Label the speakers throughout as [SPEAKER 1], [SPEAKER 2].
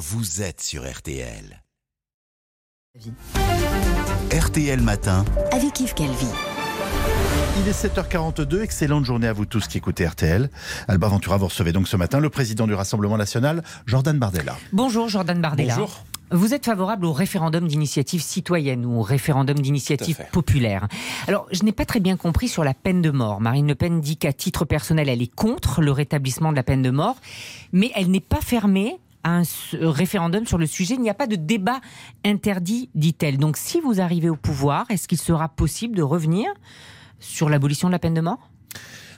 [SPEAKER 1] vous êtes sur RTL. RTL Matin.
[SPEAKER 2] Avec Yves Calvi.
[SPEAKER 3] Il est 7h42, excellente journée à vous tous qui écoutez RTL. Alba Ventura, vous recevez donc ce matin le président du Rassemblement National, Jordan Bardella.
[SPEAKER 4] Bonjour Jordan Bardella.
[SPEAKER 5] Bonjour.
[SPEAKER 4] Vous êtes favorable au référendum d'initiative citoyenne ou au référendum d'initiative populaire. Alors, je n'ai pas très bien compris sur la peine de mort. Marine Le Pen dit qu'à titre personnel, elle est contre le rétablissement de la peine de mort, mais elle n'est pas fermée un s- référendum sur le sujet. Il n'y a pas de débat interdit, dit-elle. Donc, si vous arrivez au pouvoir, est-ce qu'il sera possible de revenir sur l'abolition de la peine de mort?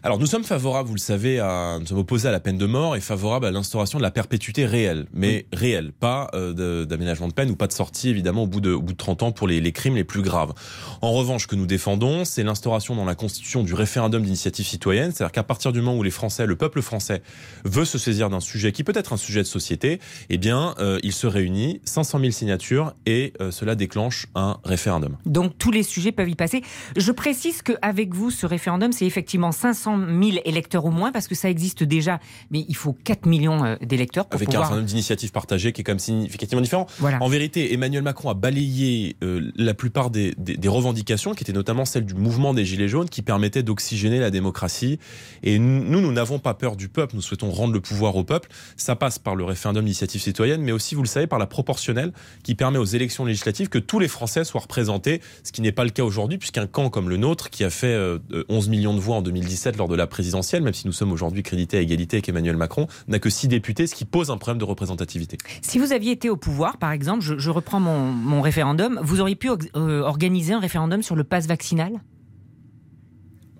[SPEAKER 5] Alors nous sommes favorables, vous le savez, à, nous sommes opposés à la peine de mort et favorables à l'instauration de la perpétuité réelle, mais réelle, pas euh, de- d'aménagement de peine ou pas de sortie évidemment au bout de, au bout de 30 ans pour les, les crimes les plus graves. En revanche, ce que nous défendons, c'est l'instauration dans la Constitution du référendum d'initiative citoyenne, c'est-à-dire qu'à partir du moment où les Français, le peuple français, veut se saisir d'un sujet qui peut être un sujet de société, eh bien, euh, il se réunit, 500 000 signatures et euh, cela déclenche un référendum.
[SPEAKER 4] Donc tous les sujets peuvent y passer. Je précise qu'avec vous, ce référendum, c'est effectivement 500 000 électeurs au moins, parce que ça existe déjà, mais il faut 4 millions euh, d'électeurs pour
[SPEAKER 5] Avec un
[SPEAKER 4] pouvoir...
[SPEAKER 5] référendum d'initiative partagée qui est quand même significativement différent.
[SPEAKER 4] Voilà.
[SPEAKER 5] En vérité, Emmanuel Macron a balayé euh, la plupart des, des- des revendications, qui étaient notamment celles du mouvement des Gilets jaunes, qui permettaient d'oxygéner la démocratie. Et nous, nous n'avons pas peur du peuple, nous souhaitons rendre le pouvoir au peuple. Ça passe par le référendum d'initiative citoyenne, mais aussi, vous le savez, par la proportionnelle, qui permet aux élections législatives que tous les Français soient représentés, ce qui n'est pas le cas aujourd'hui, puisqu'un camp comme le nôtre, qui a fait euh, 11 millions de voix en 2017 lors de la présidentielle, même si nous sommes aujourd'hui crédités à égalité avec Emmanuel Macron, n'a que 6 députés, ce qui pose un problème de représentativité.
[SPEAKER 4] Si vous aviez été au pouvoir, par exemple, je, je reprends mon, mon référendum, vous auriez pu euh, organiser un référendum sur le pass vaccinal?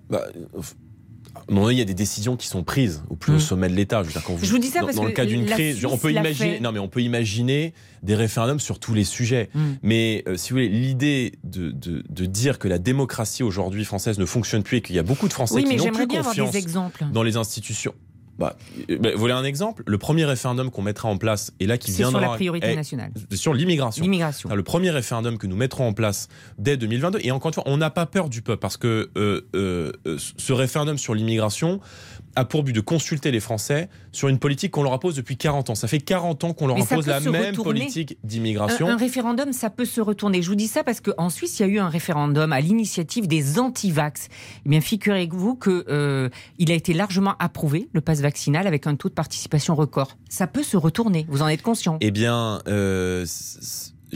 [SPEAKER 5] Bah, euh, à il y a des décisions qui sont prises au plus
[SPEAKER 4] Mm.
[SPEAKER 5] haut sommet de l'État. Je, veux dire, quand
[SPEAKER 4] Je vous dis ça
[SPEAKER 5] dans,
[SPEAKER 4] parce
[SPEAKER 5] dans le cas d'une crise, on peut imaginer.
[SPEAKER 4] fait.
[SPEAKER 5] Non, mais on peut imaginer des référendums sur tous les sujets.
[SPEAKER 4] Mm.
[SPEAKER 5] Mais euh, si vous voulez, l'idée de, de, de dire que la démocratie aujourd'hui française ne fonctionne plus et qu'il y a beaucoup de Français
[SPEAKER 4] Oui,
[SPEAKER 5] qui n'ont plus
[SPEAKER 4] bien avoir
[SPEAKER 5] confiance
[SPEAKER 4] des exemples.
[SPEAKER 5] dans les institutions. Bah, bah, vous voulez un exemple Le premier référendum qu'on mettra en place, et là qui
[SPEAKER 4] C'est sur la priorité
[SPEAKER 5] est
[SPEAKER 4] nationale.
[SPEAKER 5] sur l'immigration.
[SPEAKER 4] L'immigration.
[SPEAKER 5] Enfin, le premier référendum que nous mettrons en place dès 2022. Et encore une fois, on n'a pas peur du peuple parce que euh, euh, euh, ce référendum sur l'immigration a pour but de consulter les Français sur une politique qu'on leur impose depuis 40 ans. Ça fait 40 ans qu'on leur
[SPEAKER 4] Mais
[SPEAKER 5] impose la même
[SPEAKER 4] retourner.
[SPEAKER 5] politique d'immigration.
[SPEAKER 4] un référendum, ça peut se retourner. Je vous dis ça parce qu'en Suisse, il y a eu un référendum à l'initiative des anti-vax. Eh bien, figurez-vous que euh, a été largement approuvé, le pass vaccinal, avec un taux de participation record. Ça peut se retourner. Vous en êtes conscient
[SPEAKER 5] Eh bien, euh,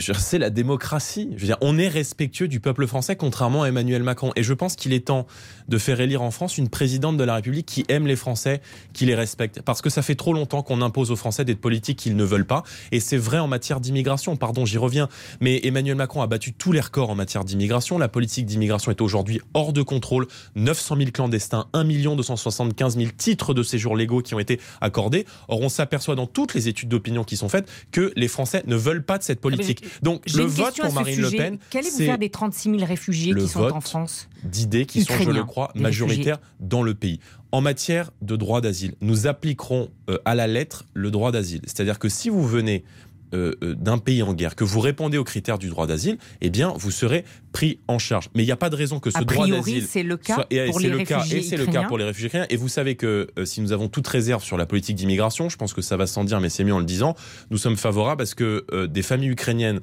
[SPEAKER 5] c'est la démocratie. Je veux dire, on est respectueux du peuple français, contrairement à Emmanuel Macron. Et je pense qu'il est temps de faire élire en France une présidente de la République qui aime les Français, qui les respecte. Parce que ça fait trop longtemps qu'on impose aux Français des politiques qu'ils ne veulent pas. Et c'est vrai en matière d'immigration. Pardon, j'y reviens. Mais Emmanuel Macron a battu tous les records en matière d'immigration. La politique d'immigration est aujourd'hui hors de contrôle. 900 000 clandestins, 1 275 000 titres de séjour légaux qui ont été accordés. Or, on s'aperçoit dans toutes les études d'opinion qui sont faites que les Français ne veulent pas de cette politique. Donc, le vote pour Marine
[SPEAKER 4] sujet.
[SPEAKER 5] Le Pen,
[SPEAKER 4] Qu'allez-vous faire des 36 000 réfugiés qui sont en France
[SPEAKER 5] d'idées qui sont, je le crois, majoritaires dans le pays. En matière de droit d'asile, nous appliquerons euh, à la lettre le droit d'asile. C'est-à-dire que si vous venez euh, euh, d'un pays en guerre, que vous répondez aux critères du droit d'asile, eh bien, vous serez pris en charge. Mais il n'y a pas de raison que ce
[SPEAKER 4] A
[SPEAKER 5] droit d'asile
[SPEAKER 4] c'est le cas
[SPEAKER 5] soit- et
[SPEAKER 4] pour les
[SPEAKER 5] le cas,
[SPEAKER 4] réfugiés
[SPEAKER 5] et c'est le cas
[SPEAKER 4] ukrainiens.
[SPEAKER 5] pour les réfugiés ukrainiens. Et vous savez que euh, si nous avons toute réserve sur la politique d'immigration, je pense que ça va sans dire, mais c'est mieux en le disant, nous sommes favorables à ce que euh, des familles ukrainiennes,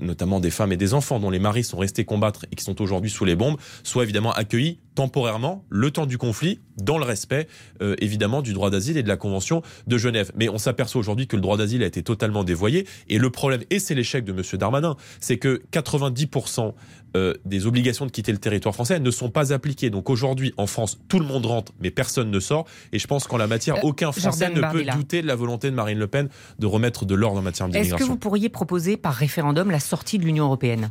[SPEAKER 5] notamment des femmes et des enfants dont les maris sont restés combattre et qui sont aujourd'hui sous les bombes, soient évidemment accueillis temporairement, le temps du conflit, dans le respect euh, évidemment du droit d'asile et de la Convention de Genève. Mais on s'aperçoit aujourd'hui que le droit d'asile a été totalement dévoyé. Et le problème, et c'est l'échec de M. Darmanin, c'est que 90% euh, des obligations de quitter le territoire français ne sont pas appliquées. Donc aujourd'hui, en France, tout le monde rentre, mais personne ne sort. Et je pense qu'en la matière,
[SPEAKER 4] Euh,
[SPEAKER 5] aucun Français
[SPEAKER 4] Jordan
[SPEAKER 5] ne peut douter de la volonté de Marine Le Pen de remettre de l'ordre en matière
[SPEAKER 4] Est-ce que
[SPEAKER 5] d'immigration.
[SPEAKER 4] vous pourriez proposer par référendum la sortie de l'Union européenne?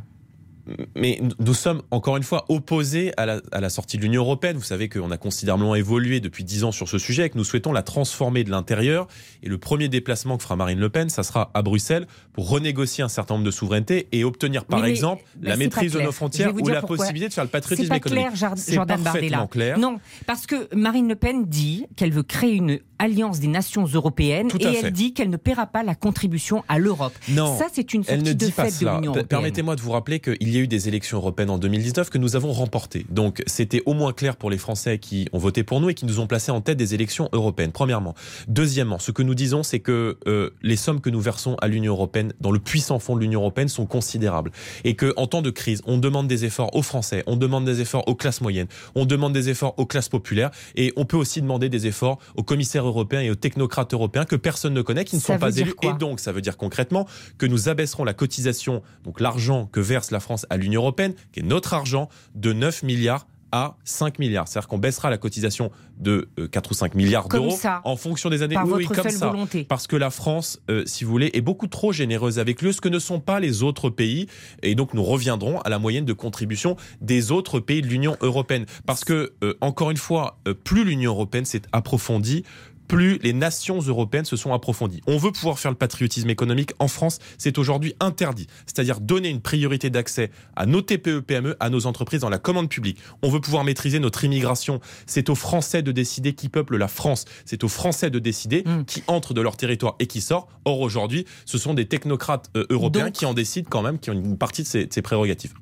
[SPEAKER 5] Mais nous sommes encore une fois opposés à la, à la sortie de l'Union européenne. Vous savez qu'on a considérablement évolué depuis dix ans sur ce sujet et que nous souhaitons la transformer de l'intérieur. Et le premier déplacement que fera Marine Le Pen, ça sera à Bruxelles pour renégocier un certain nombre de souverainetés et obtenir par
[SPEAKER 4] mais,
[SPEAKER 5] exemple
[SPEAKER 4] ben,
[SPEAKER 5] la maîtrise de
[SPEAKER 4] clair.
[SPEAKER 5] nos frontières ou la
[SPEAKER 4] pourquoi.
[SPEAKER 5] possibilité de faire le patriotisme économique.
[SPEAKER 4] clair,
[SPEAKER 5] C'est
[SPEAKER 4] Jordan
[SPEAKER 5] parfaitement
[SPEAKER 4] Bardella.
[SPEAKER 5] clair.
[SPEAKER 4] Non, parce que Marine Le Pen dit qu'elle veut créer une Alliance des Nations européennes
[SPEAKER 5] Tout
[SPEAKER 4] et elle
[SPEAKER 5] fait.
[SPEAKER 4] dit qu'elle ne paiera pas la contribution à l'Europe.
[SPEAKER 5] Non,
[SPEAKER 4] Ça, c'est une
[SPEAKER 5] Elle
[SPEAKER 4] sortie
[SPEAKER 5] ne
[SPEAKER 4] de
[SPEAKER 5] pas
[SPEAKER 4] fait
[SPEAKER 5] cela. Permettez-moi de vous rappeler qu'il y a eu des élections européennes en 2019 que nous avons remportées. Donc c'était au moins clair pour les Français qui ont voté pour nous et qui nous ont placés en tête des élections européennes, premièrement. Deuxièmement, ce que nous disons, c'est que euh, les sommes que nous versons à l'Union européenne, dans le puissant fond de l'Union européenne, sont considérables. Et que en temps de crise, on demande des efforts aux Français, on demande des efforts aux classes moyennes, on demande des efforts aux classes populaires et on peut aussi demander des efforts aux commissaires européens et aux technocrates européens que personne ne connaît, qui ne
[SPEAKER 4] Ça
[SPEAKER 5] sont pas élus. Et donc, ça veut dire concrètement que nous abaisserons la cotisation, donc l'argent que verse la France à l'Union européenne, qui est notre argent, de 9 milliards à 5 milliards. C'est-à-dire qu'on baissera la cotisation de euh, 4 ou 5 milliards
[SPEAKER 4] Comme
[SPEAKER 5] d'euros en fonction des années.
[SPEAKER 4] Par
[SPEAKER 5] Oui, oui,
[SPEAKER 4] votre
[SPEAKER 5] comme
[SPEAKER 4] seule
[SPEAKER 5] ça.
[SPEAKER 4] volonté.
[SPEAKER 5] Parce que la France, euh, si vous voulez, est beaucoup trop généreuse avec lui, ce que ne sont pas les autres pays. Et donc, nous reviendrons à la moyenne de contribution des autres pays de l'Union européenne. Parce que, euh, encore une fois, euh, plus l'Union européenne s'est approfondie, plus les nations européennes se sont approfondies. On veut pouvoir faire le patriotisme économique. En France, c'est aujourd'hui interdit. C'est-à-dire donner une priorité d'accès à nos TPE, PME, à nos entreprises dans la commande publique. On veut pouvoir maîtriser notre immigration. C'est aux Français de décider qui peuple la France. C'est aux Français de décider
[SPEAKER 4] Mm.
[SPEAKER 5] qui entre de leur territoire et qui sort. Or, aujourd'hui, ce sont des technocrates euh, européens
[SPEAKER 4] Donc-
[SPEAKER 5] qui en décident quand même, qui ont une partie de ces, de ces prérogatives.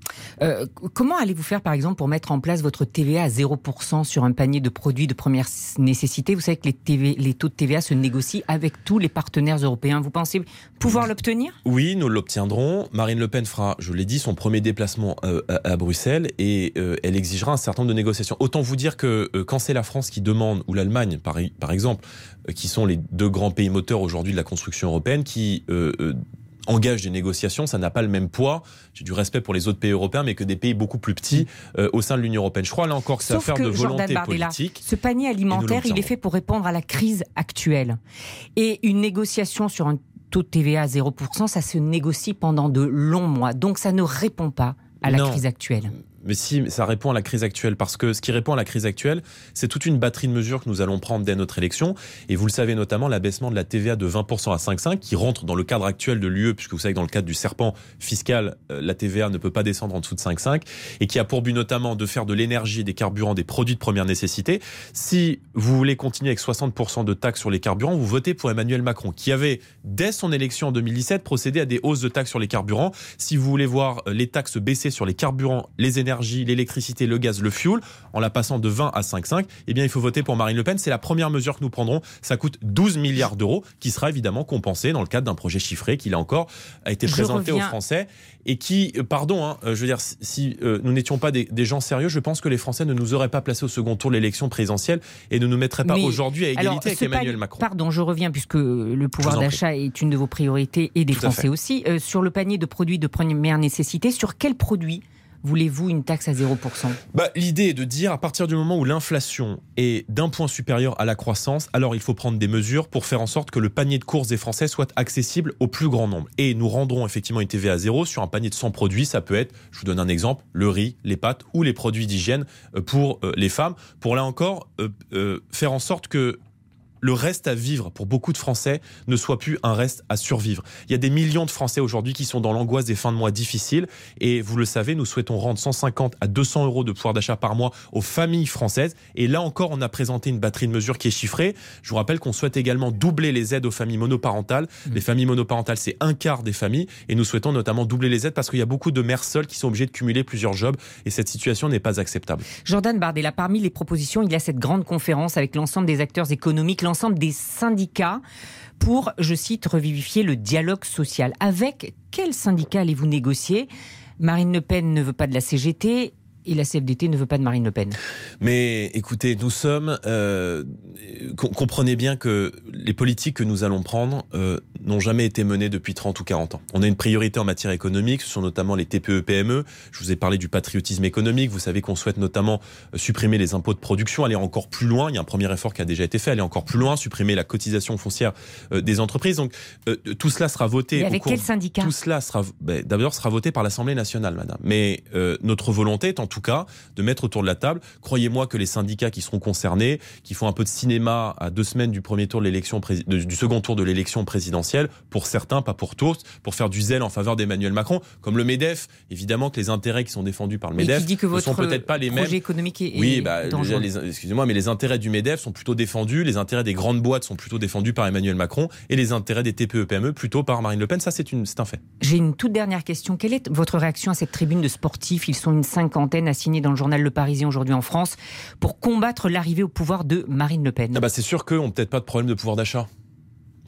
[SPEAKER 4] Euh, comment allez-vous faire, par exemple, pour mettre en place votre TVA à 0% sur un panier de produits de première nécessité? Vous savez que les, TV les taux de TVA se négocient avec tous les partenaires européens. Vous pensez pouvoir l'obtenir?
[SPEAKER 5] Oui, nous l'obtiendrons. Marine Le Pen fera, je l'ai dit, son premier déplacement euh, à, Bruxelles et euh, elle exigera un certain nombre de négociations. Autant vous dire que euh, quand c'est la France qui demande, ou l'Allemagne par, exemple, qui sont les deux grands pays moteurs aujourd'hui de la construction européenne, qui engagent des négociations, ça n'a pas le même poids. J'ai du respect pour les autres pays européens, mais que des pays beaucoup plus petits euh, au sein de l'Union européenne. Je crois là encore que c'est affaire
[SPEAKER 4] que,
[SPEAKER 5] de volonté
[SPEAKER 4] Bardella,
[SPEAKER 5] politique.
[SPEAKER 4] Ce panier alimentaire, il est fait pour répondre à la crise actuelle. Et une négociation sur un taux de TVA à 0%, ça se négocie pendant de longs mois. Donc ça ne répond pas à la
[SPEAKER 5] Non.
[SPEAKER 4] crise actuelle.
[SPEAKER 5] Mais si, ça répond à la crise actuelle, parce que ce qui répond à la crise actuelle, c'est toute une batterie de mesures que nous allons prendre dès notre élection. Et vous le savez notamment, l'abaissement de la TVA de 20% à 5,5, qui rentre dans le cadre actuel de l'UE, puisque vous savez que dans le cadre du serpent fiscal, euh, la TVA ne peut pas descendre en dessous de 5,5, et qui a pour but notamment de faire de l'énergie, des carburants, des produits de première nécessité. Si vous voulez continuer avec 60% de taxes sur les carburants, vous votez pour Emmanuel Macron, qui avait, dès son élection en 2017, procédé à des hausses de taxes sur les carburants. Si vous voulez voir euh, les taxes baisser sur les carburants, les énergies, l'électricité, le gaz, le fuel, en la passant de 20 à 5,5, eh bien, il faut voter pour Marine Le Pen. C'est la première mesure que nous prendrons. Ça coûte 12 milliards d'euros, qui sera évidemment compensé dans le cadre d'un projet chiffré qui, là encore, a été
[SPEAKER 4] Je
[SPEAKER 5] présenté aux Français et qui, euh, pardon, hein, euh, je veux dire, si- euh, nous n'étions pas des, des gens sérieux, je pense que les Français ne nous auraient pas placés au second tour de l'élection présidentielle et ne nous mettraient pas aujourd'hui à égalité
[SPEAKER 4] Alors,
[SPEAKER 5] avec Emmanuel Macron.
[SPEAKER 4] Pardon, je reviens puisque le pouvoir d'achat est une de vos priorités et des
[SPEAKER 5] Tout
[SPEAKER 4] Français aussi. Euh, sur le panier de produits de première nécessité, sur quel produit voulez-vous une taxe à 0%
[SPEAKER 5] Bah, L'idée est de dire, à partir du moment où l'inflation est d'un point supérieur à la croissance, alors il faut prendre des mesures pour faire en sorte que le panier de courses des Français soit accessible au plus grand nombre. Et nous rendrons effectivement une TVA à zéro sur un panier de 100 produits. Ça peut être, je vous donne un exemple, le riz, les pâtes ou les produits d'hygiène euh, pour euh, les femmes. Pour là encore, euh, faire en sorte que le reste à vivre pour beaucoup de Français ne soit plus un reste à survivre. Il y a des millions de Français aujourd'hui qui sont dans l'angoisse des fins de mois difficiles et vous le savez, nous souhaitons rendre 150 à 200 euros de pouvoir d'achat par mois aux familles françaises et là encore on a présenté une batterie de mesures qui est chiffrée. Je vous rappelle qu'on souhaite également doubler les aides aux familles monoparentales. Les familles monoparentales c'est un quart des familles et nous souhaitons notamment doubler les aides parce qu'il y a beaucoup de mères seules qui sont obligées de cumuler plusieurs jobs et cette situation n'est pas acceptable.
[SPEAKER 4] Jordan Bardella, parmi les propositions, il y a cette grande conférence avec l'ensemble des acteurs économiques, l'ensemble des syndicats pour, je cite, revivifier le dialogue social. Avec quel syndicat allez-vous négocier? Marine Le Pen ne veut pas de la CGT et la CFDT ne veut pas de Marine Le Pen.
[SPEAKER 5] Mais écoutez, nous sommes. Euh, com- comprenez bien que les politiques que nous allons prendre euh, n'ont jamais été menées depuis 30 ou 40 ans. On a une priorité en matière économique, ce sont notamment les TPE-PME. Je vous ai parlé du patriotisme économique. Vous savez qu'on souhaite notamment euh, supprimer les impôts de production, aller encore plus loin. Il y a un premier effort qui a déjà été fait, aller encore plus loin, supprimer la cotisation foncière euh, des entreprises. Donc tout cela sera voté.
[SPEAKER 4] Et
[SPEAKER 5] au
[SPEAKER 4] avec
[SPEAKER 5] cours-
[SPEAKER 4] quel syndicat?
[SPEAKER 5] Tout cela sera ben, d'abord sera voté par l'Assemblée nationale, madame. Mais notre volonté est en tout tout cas, de mettre autour de la table. Croyez-moi que les syndicats qui seront concernés, qui font un peu de cinéma à deux semaines du premier tour de l'élection, du second tour de l'élection présidentielle, pour certains, pas pour tous, pour faire du zèle en faveur d'Emmanuel Macron, comme le Medef. Évidemment que les intérêts qui sont défendus par le Medef
[SPEAKER 4] ne
[SPEAKER 5] sont peut-être pas les mêmes.
[SPEAKER 4] économique est
[SPEAKER 5] oui, bah, excusez-moi, mais les intérêts du Medef sont plutôt défendus, les intérêts des grandes boîtes sont plutôt défendus par Emmanuel Macron, et les intérêts des TPE-PME plutôt par Marine Le Pen. Ça, c'est un fait.
[SPEAKER 4] J'ai une toute dernière question. Quelle est votre réaction à cette tribune de sportifs? Ils sont une cinquantaine à signer dans le journal Le Parisien aujourd'hui en France pour combattre l'arrivée au pouvoir de Marine Le Pen.
[SPEAKER 5] Ah bah c'est sûr qu'eux n'ont peut-être pas de problème de pouvoir d'achat.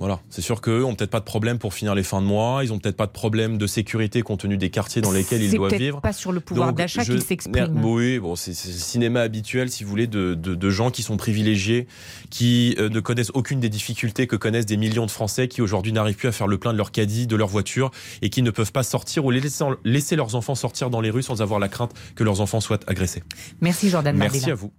[SPEAKER 5] Voilà, c'est sûr qu'eux ont peut-être pas de problème pour finir les fins de mois, ils ont peut-être pas de problème de sécurité compte tenu des quartiers dans lesquels ils doivent vivre.
[SPEAKER 4] pas sur le pouvoir d'achat qu'ils s'expriment.
[SPEAKER 5] Oui, bon, c'est le cinéma habituel, si vous voulez, de, de, de gens qui sont privilégiés, qui euh, ne connaissent aucune des difficultés que connaissent des millions de Français qui aujourd'hui n'arrivent plus à faire le plein de leur caddie, de leur voiture et qui ne peuvent pas sortir ou laisser, laisser leurs enfants sortir dans les rues sans avoir la crainte que leurs enfants soient agressés.
[SPEAKER 4] Merci Jordan
[SPEAKER 5] Merci à vous.